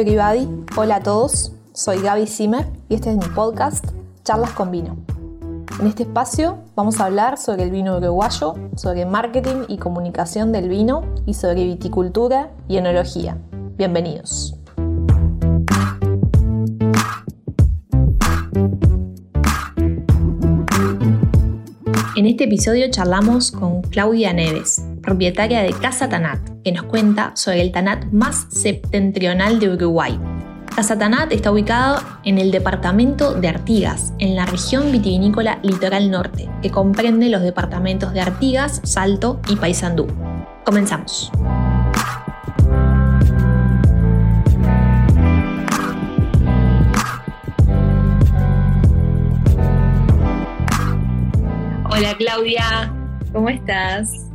everybody, hola a todos, soy Gaby Zimmer y este es mi podcast Charlas con Vino. En este espacio vamos a hablar sobre el vino uruguayo, sobre marketing y comunicación del vino y sobre viticultura y enología. Bienvenidos. En este episodio charlamos con Claudia Neves, propietaria de Casa Tanat, que nos cuenta sobre el Tanat más septentrional de Uruguay. Casa Tanat está ubicado en el departamento de Artigas, en la región vitivinícola Litoral Norte, que comprende los departamentos de Artigas, Salto y Paysandú. Comenzamos. Hola Claudia, ¿cómo estás?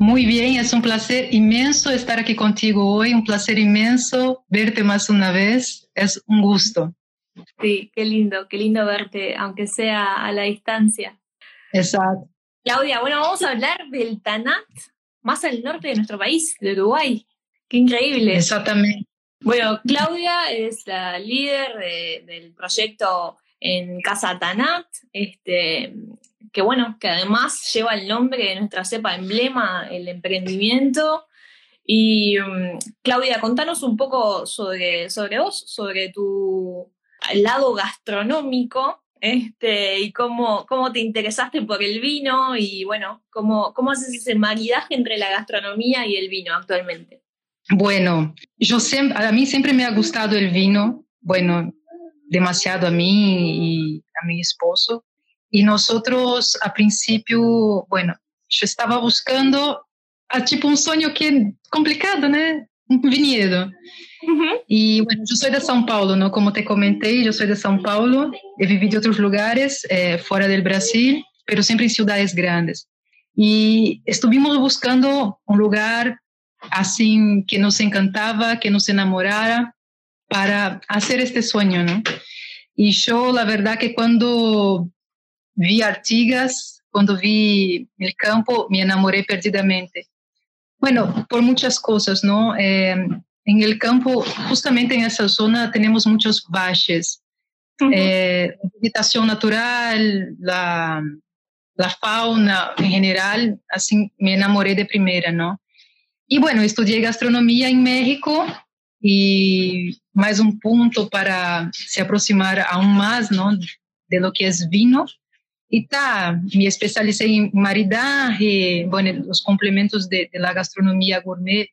Muy bien, es un placer inmenso estar aquí contigo hoy, un placer inmenso verte más una vez, es un gusto. Sí, qué lindo, qué lindo verte, aunque sea a la distancia. Exacto. Claudia, bueno, vamos a hablar del Tanat más al norte de nuestro país, de Uruguay. Qué increíble. Exactamente. Bueno, Claudia es la líder del proyecto en Casa Tanat. Este, que bueno, que además lleva el nombre de nuestra cepa emblema, el emprendimiento. Y mm, Claudia, contanos un poco sobre, sobre vos, sobre tu lado gastronómico este, y cómo, cómo te interesaste por el vino y bueno, cómo, cómo haces ese maridaje entre la gastronomía y el vino actualmente. Bueno, yo siempre, a mí siempre me ha gustado el vino, bueno, demasiado a mí y a mi esposo. Y nosotros, a principio, bueno, yo estaba buscando a tipo un sueño que es complicado, ¿no? Un viñedo. Y bueno, yo soy de São Paulo, ¿no? Como te comenté, yo soy de São Paulo. He vivido en otros lugares eh, fuera del Brasil, pero siempre en ciudades grandes. Y estuvimos buscando un lugar así que nos encantaba, que nos enamorara para hacer este sueño, ¿no? Y yo, la verdad que cuando vi Artigas, cuando vi el campo, me enamoré perdidamente. Bueno, por muchas cosas, ¿no? Eh, en el campo, justamente en esa zona, tenemos muchos valles. Eh, vegetación natural, la, la fauna en general, así me enamoré de primera, ¿no? Y bueno, estudié gastronomía en México y más un punto para se aproximar aún más, ¿no? De lo que es vino. Y tá, me especialicé en maridaje, bueno, los complementos de, de la gastronomía gourmet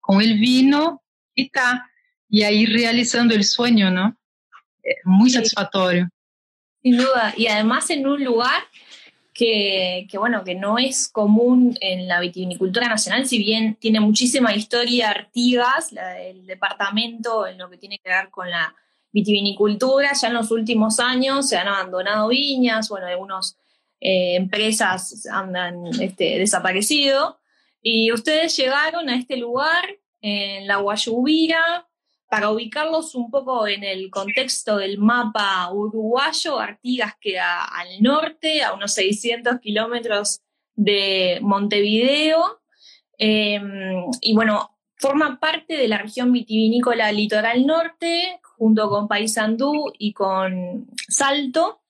con el vino y tá. Y ahí realizando el sueño, ¿no? Eh, muy satisfactorio. Sin duda, y además en un lugar que, que, bueno, que no es común en la vitivinicultura nacional, si bien tiene muchísima historia Artigas, la, el departamento en lo que tiene que ver con la vitivinicultura, ya en los últimos años se han abandonado viñas, bueno, algunas eh, empresas han este, desaparecido, y ustedes llegaron a este lugar en la Guayubira para ubicarlos un poco en el contexto del mapa uruguayo, Artigas queda al norte, a unos 600 kilómetros de Montevideo, eh, y bueno, forma parte de la región vitivinícola litoral norte, junto con Paysandú y con Salto.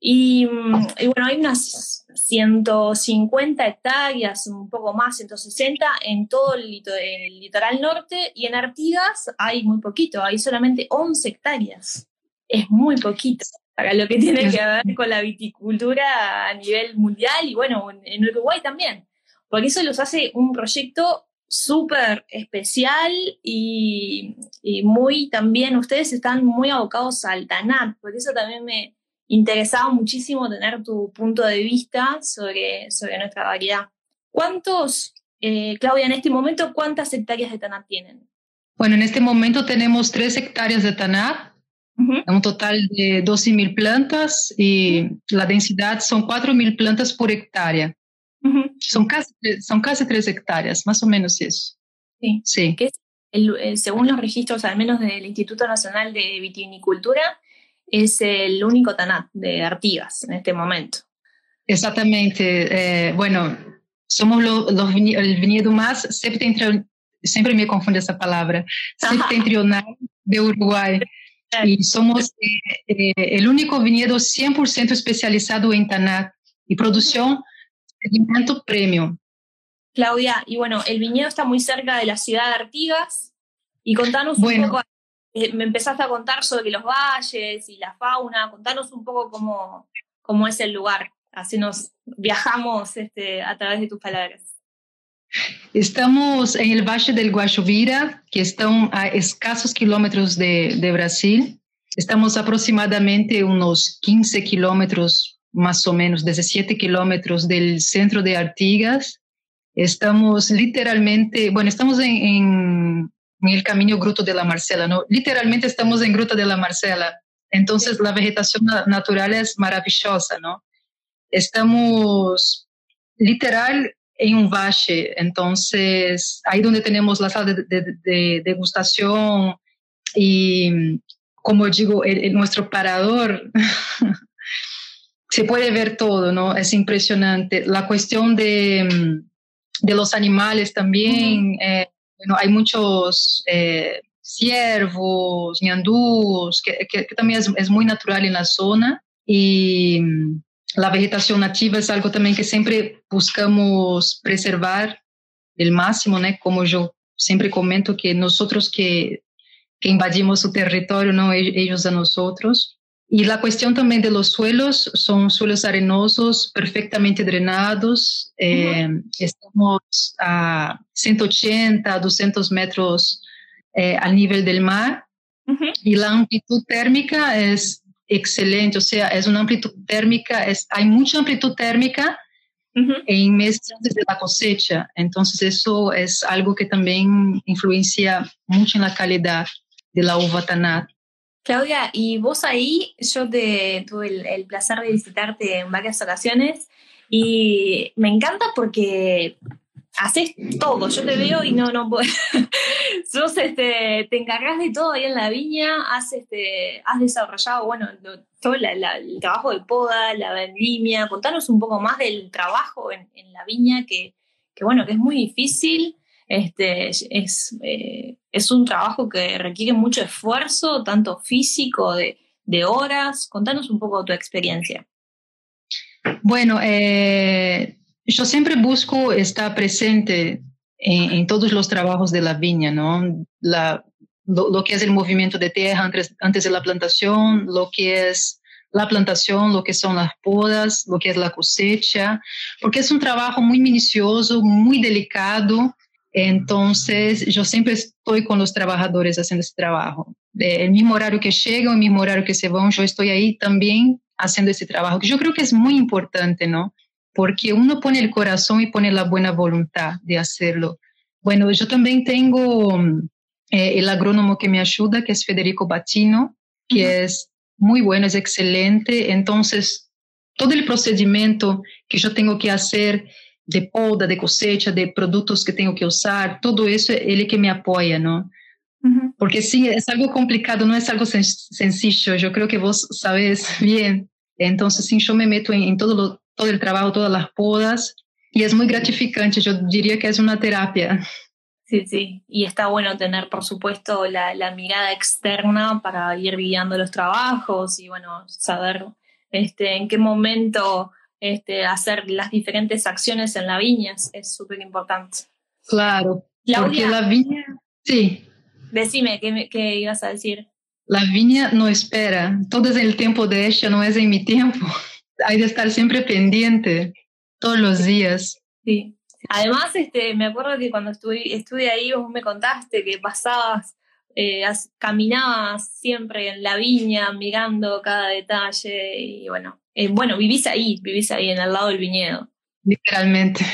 Y, bueno, hay unas 150 hectáreas, un poco más, 160 en todo el, litoral norte y en Artigas hay muy poquito, hay solamente 11 hectáreas. Es muy poquito para lo que tiene que ver con la viticultura a nivel mundial y bueno, en Uruguay también. Por eso los hace un proyecto súper especial y, muy también, ustedes están muy abocados al TANAT, por eso también me interesaba muchísimo tener tu punto de vista sobre, sobre nuestra variedad. ¿Cuántos, eh, Claudia, en este momento, cuántas hectáreas de TANAT tienen? Bueno, en este momento tenemos tres hectáreas de TANAT, un total de 12.000 plantas y la densidad son 4.000 plantas por hectárea. Son, casi, son casi tres hectáreas, más o menos eso. Sí. sí. Que el, según los registros, al menos del Instituto Nacional de Vitivinicultura, es el único TANAT de Artigas en este momento. Exactamente. Eh, bueno, somos los el viñedo más septentrional, siempre me confunde esa palabra, septentrional de Uruguay. Y somos eh, el único viñedo 100% especializado en Tanat y producción de alimento premium. Claudia, y bueno, el viñedo está muy cerca de la ciudad de Artigas. Y contanos un poco, eh, me empezaste a contar sobre los valles y la fauna, contanos un poco cómo, cómo es el lugar. Así nos viajamos este, a través de tus palabras. Estamos en el Valle del Guayuvira, que está a escasos kilómetros de, de Brasil. Estamos aproximadamente unos 15 kilómetros, más o menos, 17 kilómetros del centro de Artigas. Estamos literalmente, bueno, estamos en, en, en, el camino Gruto de la Marcela, ¿no? Literalmente estamos en Gruta de la Marcela. Entonces la vegetación natural es maravillosa, ¿no? Estamos literal en un valle, entonces ahí donde tenemos la sala de, de, de degustación y como digo, el, el, nuestro parador se puede ver todo, ¿no? Es impresionante. La cuestión de de los animales también. Eh, bueno, hay muchos eh, ciervos, ñandús, que, que, que también es, es, muy natural en la zona. Y la vegetación nativa es algo también que siempre buscamos preservar el máximo, ¿no? Como yo siempre comento que nosotros que, que invadimos su territorio, no ellos a nosotros. Y la cuestión también de los suelos, son suelos arenosos, perfectamente drenados. Eh, uh -huh. Estamos a 180, 200 metros eh, al nivel del mar. Uh -huh. Y la amplitud térmica es excelente, o sea, es una amplitud térmica, es, hay mucha amplitud térmica uh -huh. en meses antes de la cosecha. Entonces eso es algo que también influencia mucho en la calidad de la uva tanat. Claudia, y vos ahí, yo te, tuve el, placer de visitarte en varias ocasiones y me encanta porque haces todo, yo te veo y no, no puedo. Sos, este, te encargas de todo ahí en la viña, has, este, has desarrollado, bueno, todo el trabajo de poda, la vendimia, contanos un poco más del trabajo en, en la viña que, que, bueno, que es muy difícil este, es, eh, es un trabajo que requiere mucho esfuerzo, tanto físico, de, de horas. Contanos un poco tu experiencia. Bueno, eh, yo siempre busco estar presente en, en, todos los trabajos de la viña, ¿no? La, lo, lo, que es el movimiento de tierra antes, antes de la plantación, lo que es la plantación, lo que son las podas, lo que es la cosecha, porque es un trabajo muy minucioso, muy delicado, entonces, yo siempre estoy con los trabajadores haciendo ese trabajo. El mismo horario que llegan, el mismo horario que se van, yo estoy ahí también haciendo ese trabajo, que yo creo que es muy importante, ¿no? Porque uno pone el corazón y pone la buena voluntad de hacerlo. Bueno, yo también tengo eh, el agrónomo que me ayuda, que es Federico Batino, que uh -huh. es muy bueno, es excelente. Entonces, todo el procedimiento que yo tengo que hacer de poda, de cosecha, de produtos que tengo que usar, todo eso ele que me apoia, ¿no? -huh. Porque sí, es algo complicado, no es algo sen sencillo, yo creo que vos sabes bien. Entonces, sí, yo me meto en todo, todo el trabajo, todas las podas, y es muy gratificante, yo diría que es una terapia. Sí, sí, y está bueno tener, por supuesto, la, la mirada externa para ir guiando los trabajos y, bueno, saber este, en qué momento este, hacer las diferentes acciones en la viña es súper importante. Claro, Claudia, porque la viña, sí. Decime, ¿qué, ¿qué, ibas a decir? La viña no espera, todo es el tiempo de ella, no es en mi tiempo. Hay de estar siempre pendiente, todos los días. Sí. Además, este, me acuerdo que cuando estuve, estuve ahí vos me contaste que pasabas, eh, caminabas siempre en la viña mirando cada detalle y bueno, eh, bueno, vivís ahí, vivís ahí, en al lado del viñedo. Literalmente.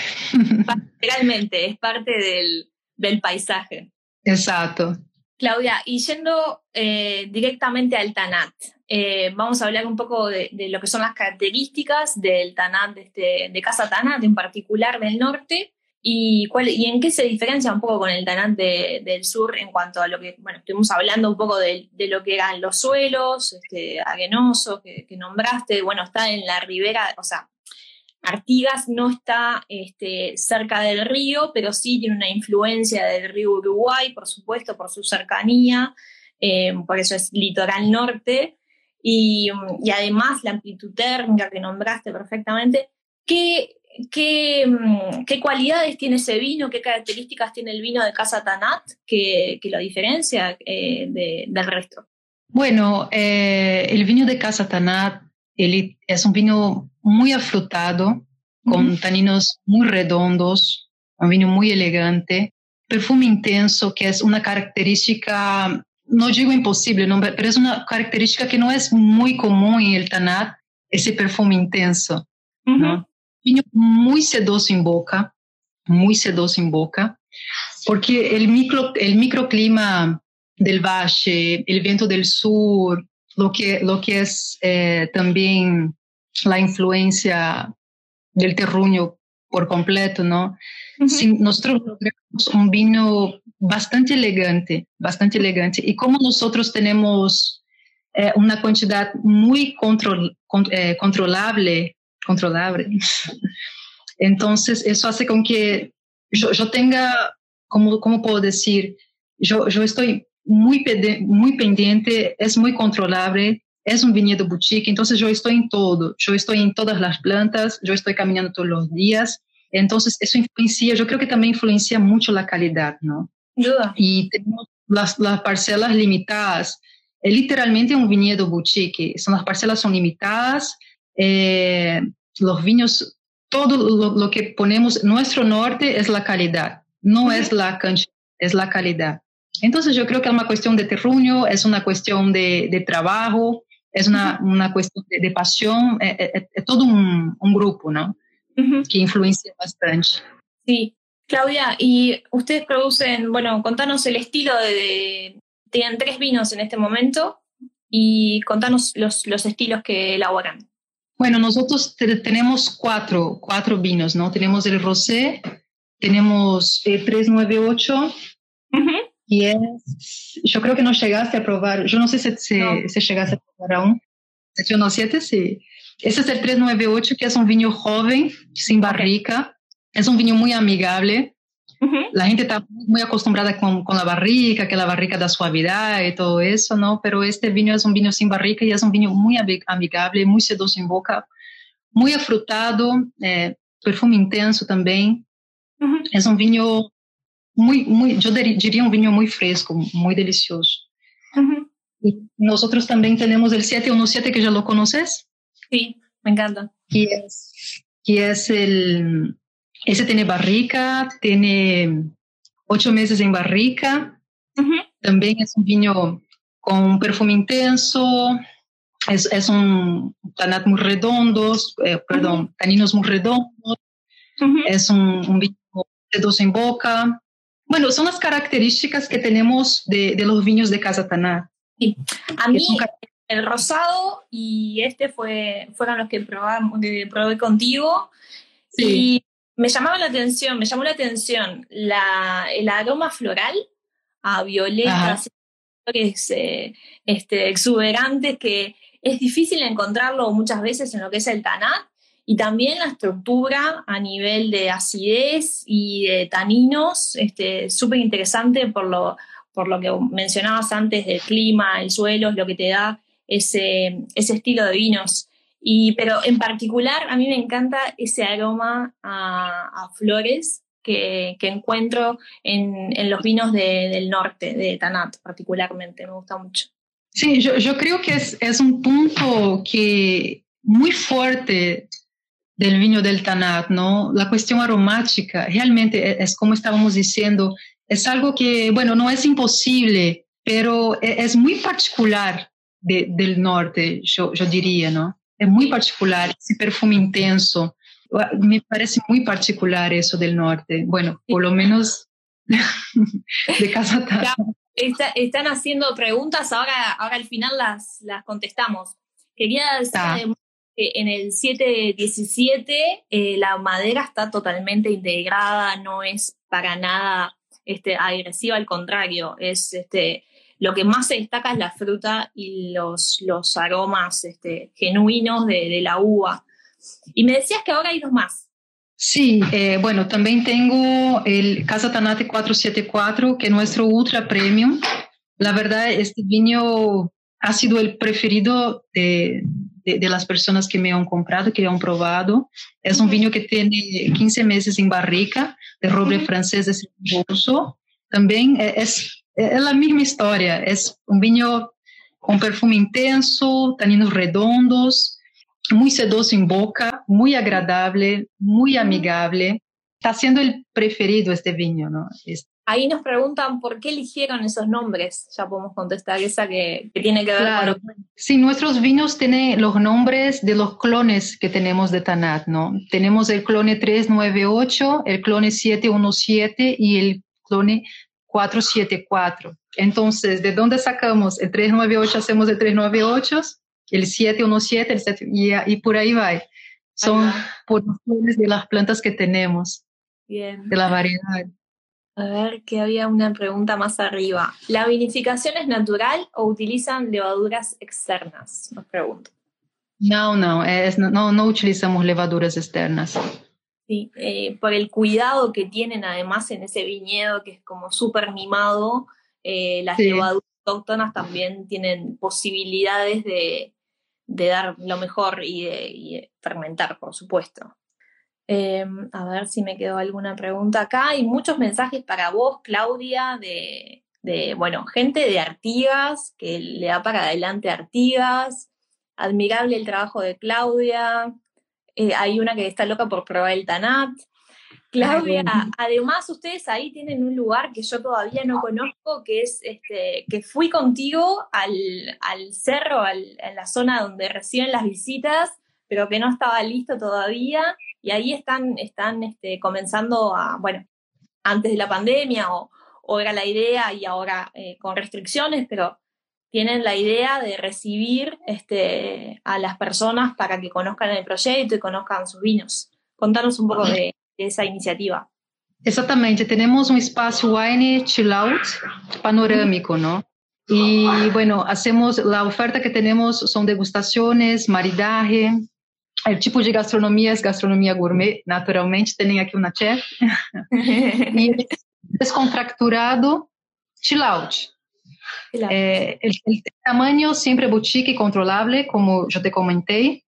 Literalmente, es parte del, del paisaje. Exacto. Claudia, y yendo eh, directamente al Tanat, eh, vamos a hablar un poco de, de, lo que son las características del Tanat, de, este, de Casa Tanat en particular del norte, y, cuál, y en qué se diferencia un poco con el Tanat de, del sur en cuanto a lo que, bueno, estuvimos hablando un poco de, lo que eran los suelos, este, que, nombraste, bueno, está en la ribera, o sea, Artigas no está este, cerca del río, pero sí tiene una influencia del río Uruguay, por supuesto, por su cercanía, eh, por eso es litoral norte, y, y, además la amplitud térmica que nombraste perfectamente. ¿Qué, qué, qué cualidades tiene ese vino? ¿Qué características tiene el vino de Casa Tanat que, que lo diferencia eh, de, del resto? Bueno, eh, el vino de Casa Tanat es un vino muy afrutado, con taninos muy redondos, un vino muy elegante, perfume intenso, que es una característica, no digo imposible, no, pero es una característica que no es muy común en el Tanat, ese perfume intenso. ¿no? Vino muy sedoso en boca, muy sedoso en boca, porque el, micro, el microclima del valle, el viento del sur, lo que, lo que es eh, también la influencia del terruño por completo, ¿no? nosotros logramos un vino bastante elegante, bastante elegante. Y como nosotros tenemos eh, una cantidad muy control, eh, controlable, controlable, entonces eso hace con que yo, yo tenga, como, ¿cómo puedo decir? Yo, yo estoy muy, muy pendiente, es muy controlable, es un viñedo boutique, entonces yo estoy en todo, yo estoy en todas las plantas, yo estoy caminando todos los días, entonces eso influencia, yo creo que también influencia mucho la calidad, ¿no? Duda. Y tenemos las, las parcelas limitadas, es literalmente un viñedo boutique, son las parcelas son limitadas, eh, los viños, todo lo, lo, que ponemos, nuestro norte es la calidad, no es la cantidad, es la calidad. Entonces yo creo que es una cuestión de terruño, es una cuestión de, de trabajo, es una, una cuestión de, de pasión, es, es, es, todo un, un grupo, ¿no? Uh -huh. Que influencia bastante. Sí. Claudia, y ustedes producen, bueno, contanos el estilo de, de tienen tres vinos en este momento y contanos los, los estilos que elaboran. Bueno, nosotros te, tenemos cuatro, cuatro vinos, ¿no? Tenemos el rosé, tenemos el 398, uh -huh. y es, yo creo que no llegaste a probar, yo no sé si, si, no. si llegaste a probar aún, 717, sí. Ese es el 398, que es un vino joven, sin barrica, okay. es un vino muy amigable. La gente está muy acostumbrada con, con, la barrica, que la barrica da suavidad y todo eso, ¿no? Pero este vino es un vino sin barrica y es un vino muy amigable, muy sedoso en boca, muy afrutado, eh, perfume intenso también. Uh -huh. Es un vino muy, muy, yo diría un vino muy fresco, muy delicioso. Uh -huh. Y nosotros también tenemos el 717 que ya lo conoces. Sí, me encanta. Que es, que es el, ese tiene barrica, tiene ocho meses en barrica. Uh -huh. También es un vino con un perfume intenso. Es, es un tanat muy redondo, eh, perdón, uh -huh. taninos muy redondos. Uh -huh. Es un, un vino sedoso en boca. Bueno, son las características que tenemos de, de los vinos de Casa Tanat. Sí. A mí el rosado y este fue, fueron los que, probamos, que probé contigo. Sí. Me llamaba la atención, me llamó la atención la, el aroma floral a violeta, es, eh, este, exuberante, que es difícil encontrarlo muchas veces en lo que es el tanat, y también la estructura a nivel de acidez y de taninos, este, súper interesante por lo, por lo que mencionabas antes del clima, el suelo, es lo que te da ese, ese estilo de vinos. Y, pero en particular a mí me encanta ese aroma a, a flores que, que, encuentro en, en los vinos de, del norte, de Tanat particularmente, me gusta mucho. Sí, yo, yo creo que es, es, un punto que muy fuerte del vino del Tanat, ¿no? La cuestión aromática, realmente es como estábamos diciendo, es algo que, bueno, no es imposible, pero es, es muy particular de, del norte, yo, yo diría, ¿no? Es muy particular, ese perfume intenso. Me parece muy particular eso del norte. Bueno, por lo menos de Casa Está, están haciendo preguntas, ahora, ahora al final las, las contestamos. Quería decir que en el 717 eh, la madera está totalmente integrada, no es para nada este, agresiva, al contrario, es este, lo que más se destaca es la fruta y los, los aromas este, genuinos de, de, la uva. Y me decías que ahora hay dos más. Sí, eh, bueno, también tengo el Casa Tanate 474, que es nuestro ultra premium, La verdad, este vino ha sido el preferido de, de, las personas que me han comprado, que han probado. Es un vino que tiene 15 meses en barrica, de roble francés de bolso. También e, es, es la misma historia, es un vino con perfume intenso, taninos redondos, muy sedoso en boca, muy agradable, muy amigable. Está siendo el preferido este vino, ¿no? Ahí nos preguntan por qué eligieron esos nombres. Ya podemos contestar esa que, tiene que ver claro. Sí, nuestros vinos tienen los nombres de los clones que tenemos de Tanat, ¿no? Tenemos el clone 398, el clone 717 y el clone 474. Entonces, ¿de dónde sacamos? El 398 hacemos el 398, el 717, el 7, y, y por ahí va. Son por los clones de las plantas que tenemos. Bien. De la variedad. A ver, que había una pregunta más arriba. ¿La vinificación es natural o utilizan levaduras externas? Nos pregunto. No, no, es, no, no utilizamos levaduras externas. Sí, eh, por el cuidado que tienen además en ese viñedo que es como súper mimado, eh, las levaduras autóctonas también tienen posibilidades de, dar lo mejor y de fermentar, por supuesto. Em, a ver si me quedó alguna pregunta acá. Hay muchos mensajes para vos, Claudia, de, bueno, gente de Artigas, que le da para adelante Artigas. Admirable el trabajo de Claudia. Eh, hay una que está loca por probar el Tanat. Claudia, además ustedes ahí tienen un lugar que yo todavía no conozco, que es este, que fui contigo al, al cerro, al, a la zona donde reciben las visitas, pero que no estaba listo todavía y ahí están, están este, comenzando a, bueno, antes de la pandemia o, era la idea y ahora eh, con restricciones, pero tienen la idea de recibir este, a las personas para que conozcan el proyecto y conozcan sus vinos. Contanos un poco de, esa iniciativa. Exactamente, tenemos un espacio wine chill out panorámico, ¿no? Y bueno, hacemos, la oferta que tenemos son degustaciones, maridaje, el tipo de gastronomia es gastronomia gourmet, naturalmente, tienen aquí una chef. y descontracturado, chill out. Eh, el, tamaño siempre boutique y controlable, como yo te comenté.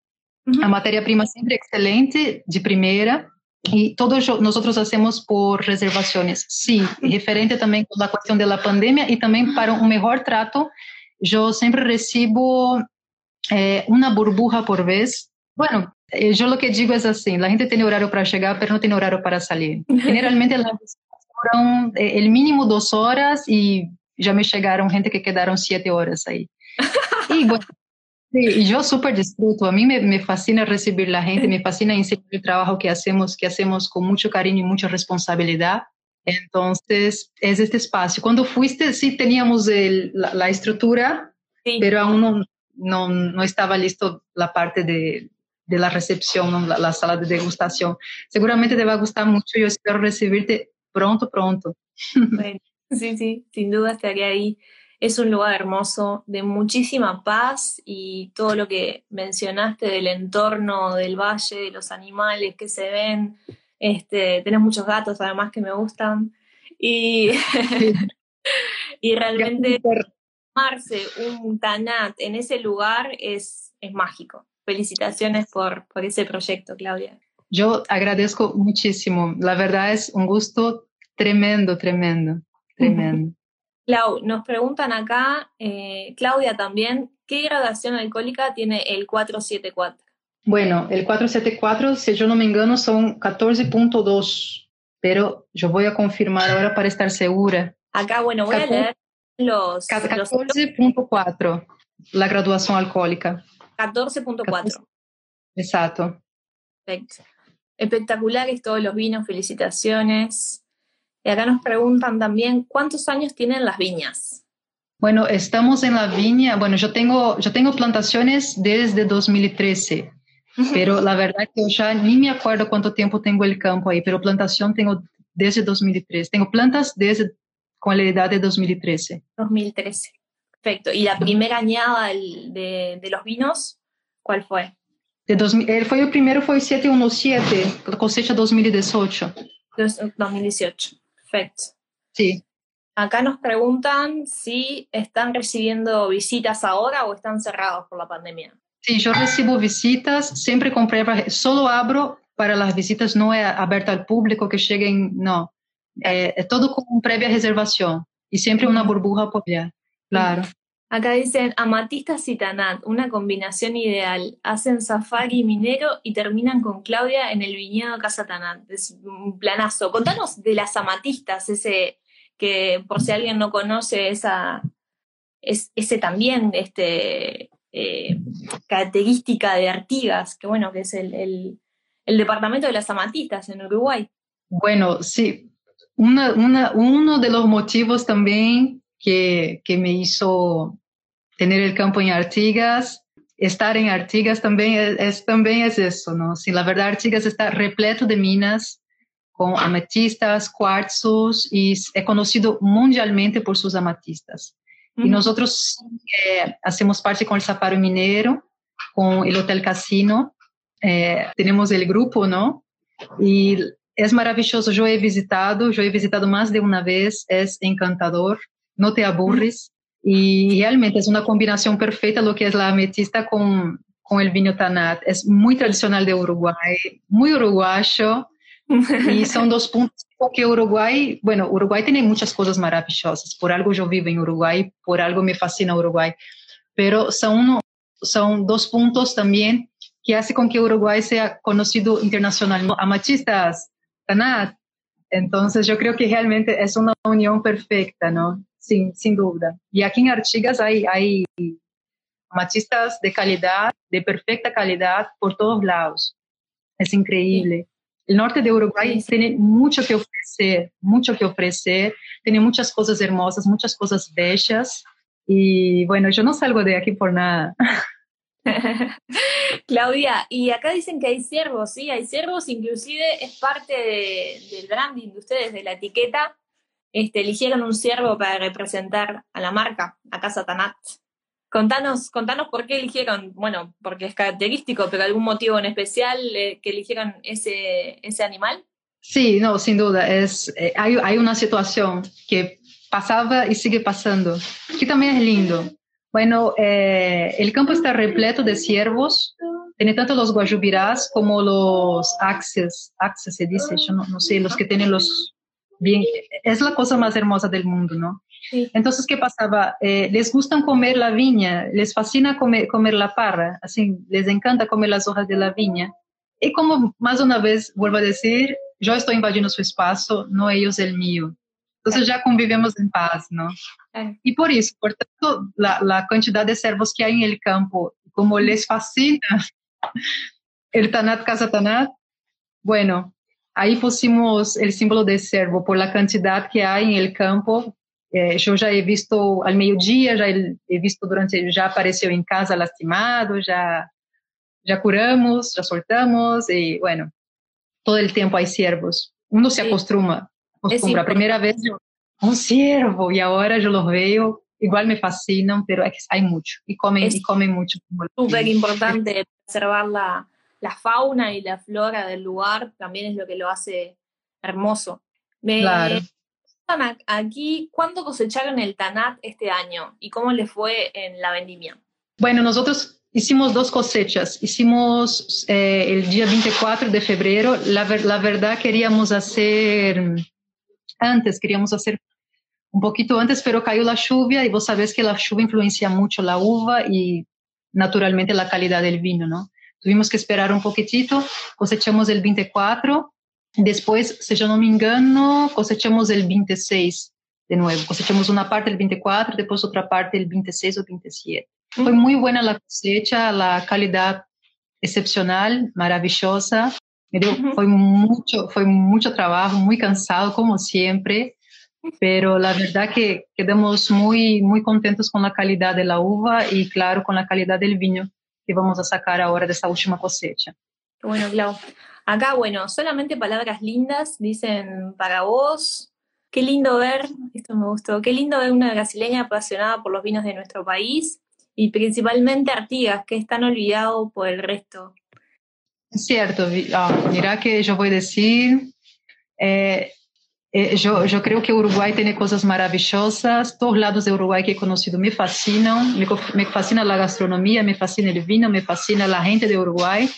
La materia prima siempre excelente, de primera. Y todo nosotros hacemos por reservaciones. Sí, referente también con la cuestión de la pandemia y también para un mejor trato, yo siempre recibo eh, una burbuja por vez bueno, eh, yo lo que digo es así, la gente tiene horario para llegar, pero no tiene horario para salir. Generalmente las duran eh, el mínimo dos horas y ya me llegaron gente que quedaron siete horas ahí. Y bueno, y yo súper disfruto, a mí me, me, fascina recibir la gente, me fascina enseñar el trabajo que hacemos, que hacemos con mucho cariño y mucha responsabilidad. Entonces, es este espacio. Cuando fuiste, sí teníamos el, la, la, estructura, pero aún no, no, no estaba listo la parte de, de la recepción, la, sala de degustación. Seguramente te va a gustar mucho. Yo espero recibirte pronto, pronto. Sí, sí, sin duda estaré ahí. Es un lugar hermoso, de muchísima paz y todo lo que mencionaste del entorno, del valle, de los animales que se ven. Este, tenés muchos gatos además que me gustan. Y, y realmente tomarse un tanat en ese lugar es, es mágico. Felicitaciones por, por ese proyecto, Claudia. Yo agradezco muchísimo. La verdad es un gusto tremendo, tremendo, tremendo. Clau, nos preguntan acá, eh, Claudia también, ¿qué gradación alcohólica tiene el 474? Bueno, el 474, si yo no me engano, son 14.2, pero yo voy a confirmar ahora para estar segura. Acá, bueno, voy a leer los... 14.4, la graduación alcohólica. 14.4. Exacto. Perfecto. Espectaculares todos los vinos, felicitaciones. Y acá nos preguntan también, ¿cuántos años tienen las viñas? Bueno, estamos en la viña, bueno, yo tengo, yo tengo plantaciones desde 2013, pero la verdad que yo ya ni me acuerdo cuánto tiempo tengo el campo ahí, pero plantación tengo desde 2013. Tengo plantas desde con la edad de 2013. 2013. Perfecto. ¿Y la primera añada de, de los vinos, cuál fue? De dos, el, fue el primero fue 717, cosecha 2018. 2018, perfecto. Sí. Acá nos preguntan si están recibiendo visitas ahora o están cerrados por la pandemia. Sí, yo recibo visitas, siempre con previa, solo abro para las visitas, no es abierta al público que lleguen, no. Eh, es todo con previa reservación y siempre una burbuja allá, claro. Acá dicen Amatistas y Tanat, una combinación ideal. Hacen safari minero y terminan con Claudia en el viñedo Casa Tanat. Es un planazo. Contanos de las amatistas, ese que por si alguien no conoce esa, ese también este, eh, característica de Artigas, que bueno, que es el, el, departamento de las amatistas en Uruguay. Bueno, sí. Una, una, uno de los motivos también que, que me hizo tener el campo en Artigas, estar en Artigas también es, también es eso, ¿no? Sí, la verdad Artigas está repleto de minas con ametistas, cuarzos y es conocido mundialmente por sus amatistas. Y nosotros eh, hacemos parte con el Zaparo Minero, con el Hotel Casino, eh, tenemos el grupo, ¿no? Y es maravilloso, yo he visitado, yo he visitado más de una vez, es encantador, no te aburres. Y realmente es una combinación perfecta lo que es la ametista con, con el vino Tanat. Es muy tradicional de Uruguay, muy uruguayo. Y son dos puntos porque Uruguay, bueno, Uruguay tiene muchas cosas maravillosas. Por algo yo vivo en Uruguay, por algo me fascina Uruguay. Pero son, uno, son dos puntos también que hace con que Uruguay sea conocido internacionalmente. Amatistas, Tanat. Entonces yo creo que realmente es una unión perfecta, ¿no? Sin, sin duda. Y aquí en Artigas hay, hay matistas de calidad, de perfecta calidad por todos lados. Es increíble. El norte de Uruguay tiene mucho que ofrecer, mucho que ofrecer, tiene muchas cosas hermosas, muchas cosas bellas. Y bueno, yo no salgo de aquí por nada. Claudia, y acá dicen que hay ciervos, ¿sí? Hay ciervos, inclusive es parte del branding de ustedes, de la etiqueta, este, eligieron un ciervo para representar a la marca, a Casa Tanat. Contanos, contanos por qué eligieron, bueno, porque es característico, pero algún motivo en especial eh, que eligieron ese, ese animal. Sí, no, sin duda. Es, eh, hay, hay una situación que pasaba y sigue pasando, que también es lindo. Bueno, eh, el campo está repleto de ciervos, tiene tanto los guajubirás como los axes, axes se dice, yo no, no sé, los que tienen los, bien, es la cosa más hermosa del mundo, ¿no? Entonces, ¿qué pasaba? Eh, les gustan comer la viña, les fascina comer, comer la parra, así, les encanta comer las hojas de la viña. Y como más una vez vuelvo a decir, yo estoy invadiendo su espacio, no ellos el mío. Entonces ya convivemos en paz, ¿no? Y por eso, por tanto, la, la, cantidad de cervos que hay en el campo, como les fascina el Tanat Casa Tanat, bueno, Ahí pusimos el símbolo de cervo por la cantidad que hay en el campo. Eh, yo ya he visto al mediodía, ya he visto durante, ya apareció en casa lastimado, ya, ya curamos, ya soltamos y bueno, todo el tiempo hay ciervos. Uno se acostumbra, acostumbra. Primera vez un ciervo y ahora yo los veo, igual me fascinan, pero hay mucho y comen, y comen mucho. Súper importante observar la, la fauna y la flora del lugar también es lo que lo hace hermoso. Me claro. aquí, ¿cuándo cosecharon el Tanat este año y cómo les fue en la vendimia? Bueno, nosotros hicimos dos cosechas. Hicimos eh, el día 24 de febrero. La, la verdad queríamos hacer antes, queríamos hacer un poquito antes, pero cayó la lluvia y vos sabés que la lluvia influencia mucho la uva y naturalmente la calidad del vino, ¿no? Tuvimos que esperar un poquitito, cosechamos el 24, después, si yo no me engano, cosechamos el 26 de nuevo. Cosechamos una parte el 24, después otra parte el 26 o 27. Fue muy buena la cosecha, la calidad excepcional, maravillosa. Fue mucho, fue mucho trabajo, muy cansado como siempre, pero la verdad que quedamos muy, muy contentos con la calidad de la uva y claro, con la calidad del vino que vamos a sacar ahora de esta última cosecha. Bueno, Clau. Acá, bueno, solamente palabras lindas, dicen para vos. Qué lindo ver, esto me gustó, qué lindo ver una brasileña apasionada por los vinos de nuestro país y principalmente Artigas, que es tan olvidado por el resto. Es cierto, ah, mira que yo voy a decir, eh, Eh, yo, yo creo que Uruguay tiene cosas maravillosas. Todos lados de Uruguay que he conocido me fascinan. Me, me fascina la gastronomía, me fascina el vino, me fascina la gente de Uruguay,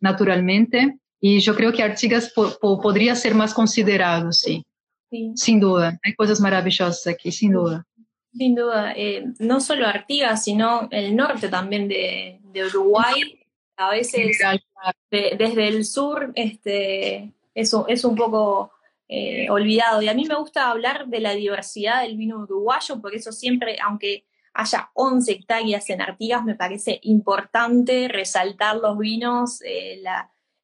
naturalmente. Y yo creo que Artigas po, po, podría ser más considerado, sí. sí. Sin duda. Hay cosas maravillosas aquí, sin duda. Sin duda. Eh, no solo Artigas, sino el norte también de, de Uruguay. A veces de, desde el sur este, eso es un poco eh, olvidado. Y a mí me gusta hablar de la diversidad del vino uruguayo, por eso siempre, aunque haya 11 hectáreas en Artigas, me parece importante resaltar los vinos, eh,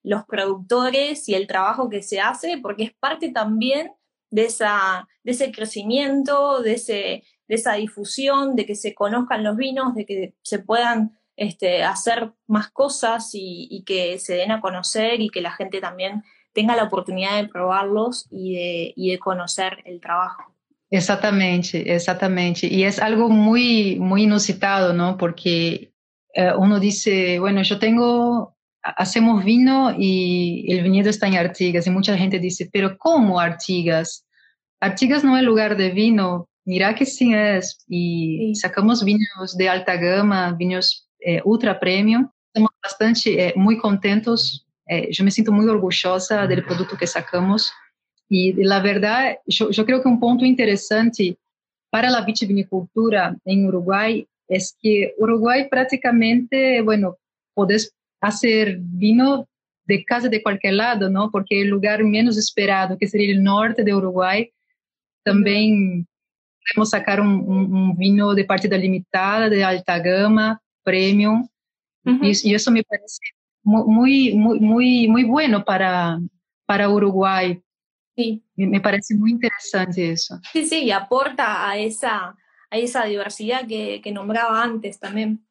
los productores y el trabajo que se hace, porque es parte también de, esa, de ese crecimiento, de, ese, de esa difusión, de que se conozcan los vinos, de que se puedan este, hacer más cosas y, que se den a conocer y que la gente también tenga la oportunidad de probarlos y de, y de conocer el trabajo. Exactamente, exactamente. Y es algo muy, muy inusitado, ¿no? Porque eh, uno dice, bueno, yo tengo, hacemos vino y el viñedo está en Artigas. Y mucha gente dice, pero ¿cómo Artigas? Artigas no es lugar de vino. Mira que sí es. Y sí. sacamos vinos de alta gama, vinos eh, ultra premium. Estamos bastante, eh, muy contentos Eh, yo me siento muy orgullosa del producto que sacamos y la verdad, yo, yo creo que un punto interesante para la vitivinicultura en Uruguay es que Uruguay prácticamente, bueno, puedes hacer vino de casa de cualquier lado, ¿no? Porque el lugar menos esperado, que sería el norte de Uruguay, también podemos sacar un, un, un vino de partida limitada, de alta gama, premium, uh -huh. y, y, eso me parece muy, muy, muy, muy bueno para, para Uruguay. Sí. Me parece muy interesante eso. Sí, sí, y aporta a esa, a esa diversidad que, que nombraba antes también.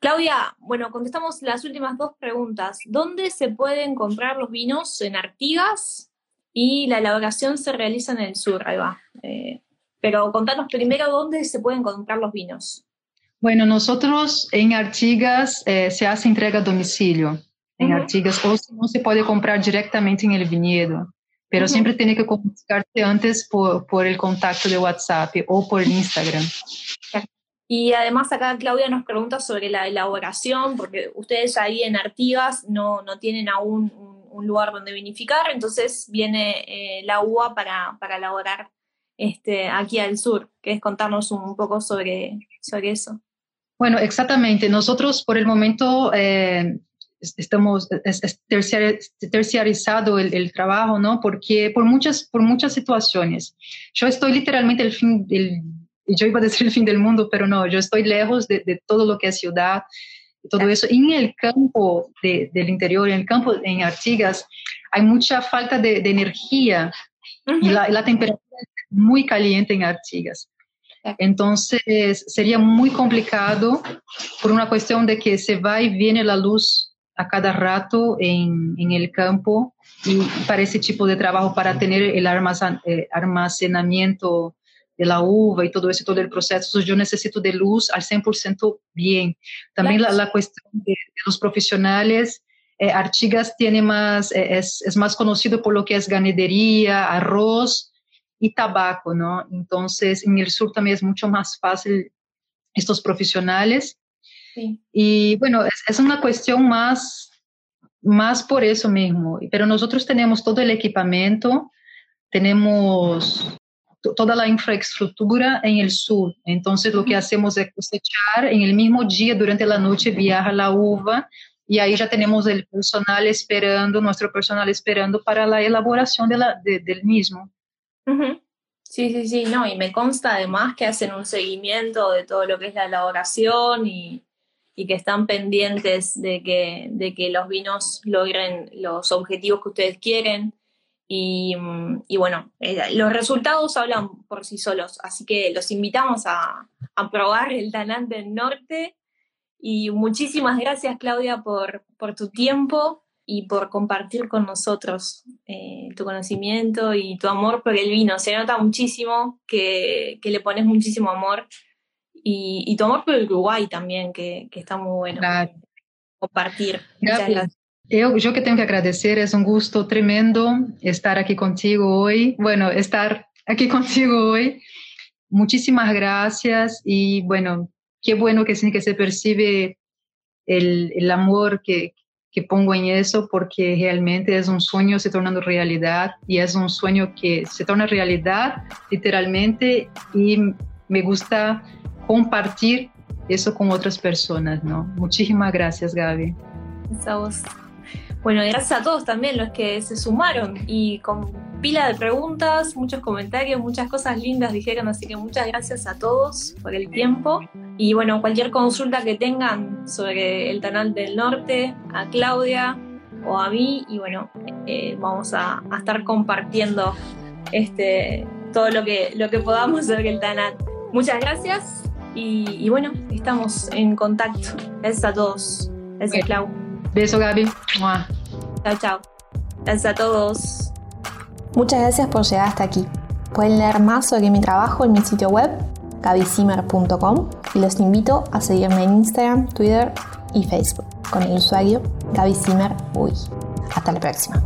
Claudia, bueno, contestamos las últimas dos preguntas. ¿Dónde se pueden comprar los vinos? En Artigas y la elaboración se realiza en el sur, ahí va. Eh, pero contanos primero dónde se pueden comprar los vinos. Bueno, nosotros en Artigas eh, se hace entrega a domicilio. En uh -huh. Artigas, o si no se puede comprar directamente en el viñedo, pero uh -huh. siempre tiene que comunicarse antes por, por, el contacto de WhatsApp o por Instagram. Y además acá Claudia nos pregunta sobre la elaboración, porque ustedes ahí en Artigas no, no tienen aún un, un, lugar donde vinificar, entonces viene eh, la uva para, para elaborar este, aquí al sur. ¿Querés contarnos un poco sobre, sobre eso? Bueno, exactamente. Nosotros por el momento eh, estamos es, es terciarizado el, el, trabajo, ¿no? Porque por muchas por muchas situaciones. Yo estoy literalmente el fin del yo iba a decir el fin del mundo, pero no, yo estoy lejos de, de todo lo que es ciudad, todo eso. En el campo de, del interior, en el campo en Artigas, hay mucha falta de, de energía uh -huh. y la, la temperatura es muy caliente en Artigas. Entonces sería muy complicado por una cuestión de que se va y viene la luz a cada rato en, en el campo y para ese tipo de trabajo, para tener el eh, almacenamiento de la uva y todo eso, todo el proceso, yo necesito de luz al 100% bien. También la, la, cuestión de, de los profesionales, eh, Artigas tiene más, eh, es, es más conocido por lo que es ganadería, arroz, y tabaco, ¿no? Entonces, en el sur también es mucho más fácil estos profesionales. Sí. Y bueno, es, es, una cuestión más, más por eso mismo. Pero nosotros tenemos todo el equipamiento, tenemos toda la infraestructura en el sur. Entonces, lo que hacemos es cosechar en el mismo día, durante la noche, viaja la uva y ahí ya tenemos el personal esperando, nuestro personal esperando para la elaboración de la, de, del mismo. Sí, sí, sí, no, y me consta además que hacen un seguimiento de todo lo que es la elaboración y, y que están pendientes de que, de que los vinos logren los objetivos que ustedes quieren. Y, y bueno, eh, los resultados hablan por sí solos, así que los invitamos a, a probar el Tanat del Norte. Y muchísimas gracias, Claudia, por, por tu tiempo y por compartir con nosotros eh, tu conocimiento y tu amor por el vino. Se nota muchísimo que, que le pones muchísimo amor y, y, tu amor por el Uruguay también, que, que está muy bueno. Claro. Compartir. Gracias. yo, yo que tengo que agradecer, es un gusto tremendo estar aquí contigo hoy. Bueno, estar aquí contigo hoy. Muchísimas gracias y bueno, qué bueno que, que se percibe el, el amor que, que pongo en eso porque realmente es un sueño se tornando realidad y es un sueño que se torna realidad literalmente y me gusta compartir eso con otras personas, ¿no? Muchísimas gracias, Gaby. a vos. Bueno, gracias a todos también los que se sumaron y con pila de preguntas, muchos comentarios, muchas cosas lindas dijeron, así que muchas gracias a todos por el tiempo. Y bueno, cualquier consulta que tengan sobre el canal del norte, a Claudia o a mí, y bueno, eh, vamos a, estar compartiendo este, todo lo que, lo que podamos sobre el canal. Muchas gracias y, bueno, estamos en contacto. Gracias a todos. Gracias, Clau. Beso, Gaby. Chao, chao. Gracias a todos. Muchas gracias por llegar hasta aquí. Pueden leer más sobre mi trabajo en mi sitio web, gabyzimmer.com, y los invito a seguirme en Instagram, Twitter y Facebook con el usuario Gaby Hasta la próxima.